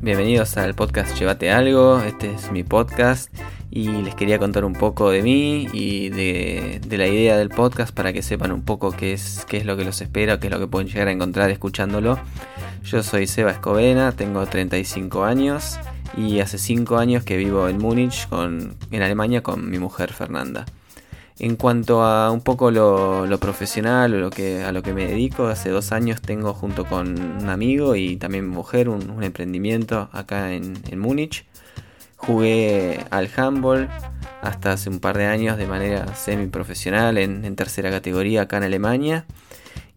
Bienvenidos al podcast Llévate Algo, este es mi podcast y les quería contar un poco de mí y de, la idea del podcast para que sepan un poco qué es, qué es lo que los espera, qué es lo que pueden llegar a encontrar escuchándolo. Yo soy Seba Escobena, tengo 35 años y hace 5 años que vivo en Múnich, en Alemania, con mi mujer Fernanda. En cuanto a un poco lo, profesional o lo que, a lo que me dedico, hace dos años tengo junto con un amigo y también mujer un, emprendimiento acá en, Múnich. Jugué al handball hasta hace un par de años de manera semi profesional en, tercera categoría acá en Alemania.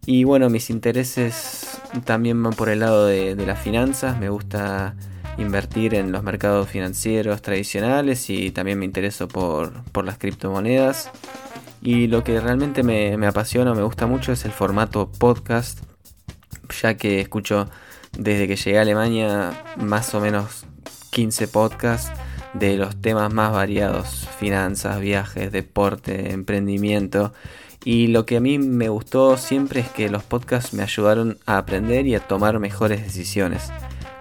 Y bueno, mis intereses también van por el lado de, las finanzas. Me gusta invertir en los mercados financieros tradicionales y también me intereso por, por las criptomonedas. Y lo que realmente me, apasiona, me gusta mucho es el formato podcast, ya que escucho desde que llegué a Alemania más o menos 15 podcasts de los temas más variados, finanzas, viajes, deporte, emprendimiento. Y lo que a mí me gustó siempre es que los podcasts me ayudaron a aprender y a tomar mejores decisiones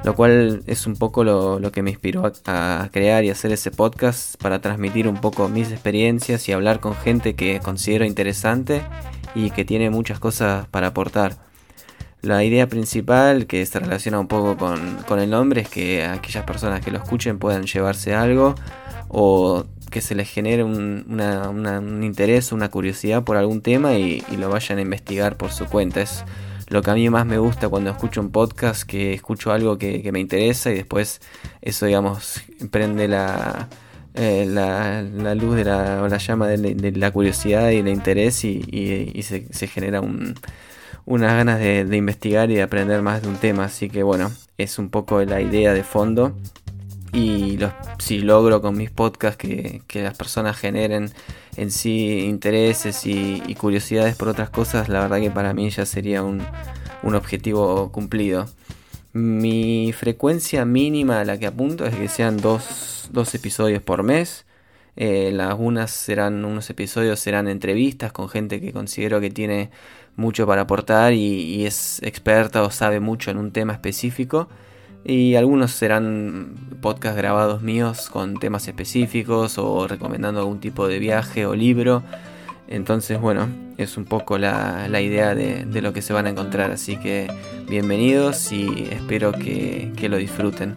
lo cual es un poco lo, que me inspiró a, crear y hacer ese podcast para transmitir un poco mis experiencias y hablar con gente que considero interesante y que tiene muchas cosas para aportar. La idea principal que se relaciona un poco con, el nombre es que aquellas personas que lo escuchen puedan llevarse algo o que se les genere un, interés, una curiosidad por algún tema y, y, lo vayan a investigar por su cuenta. Lo que a mí más me gusta cuando escucho un podcast, que escucho algo que, me interesa y después eso, digamos, prende la, eh, la, luz de la, o la llama de, la curiosidad y el interés y, se, genera unas ganas de, investigar y de aprender más de un tema. Así que bueno, es un poco la idea de fondo. Y si logro con mis podcasts que, que las personas generen en sí intereses y, curiosidades por otras cosas, la verdad que para mí ya sería un, objetivo cumplido. Mi frecuencia mínima a la que apunto es que sean dos, episodios por mes. Eh, serán, unos episodios serán entrevistas con gente que considero que tiene mucho para aportar y es experta o sabe mucho en un tema específico y algunos serán podcasts grabados míos con temas específicos o recomendando algún tipo de viaje o libro. Entonces, bueno, es un poco la, idea de, lo que se van a encontrar. Así que bienvenidos y espero que lo disfruten.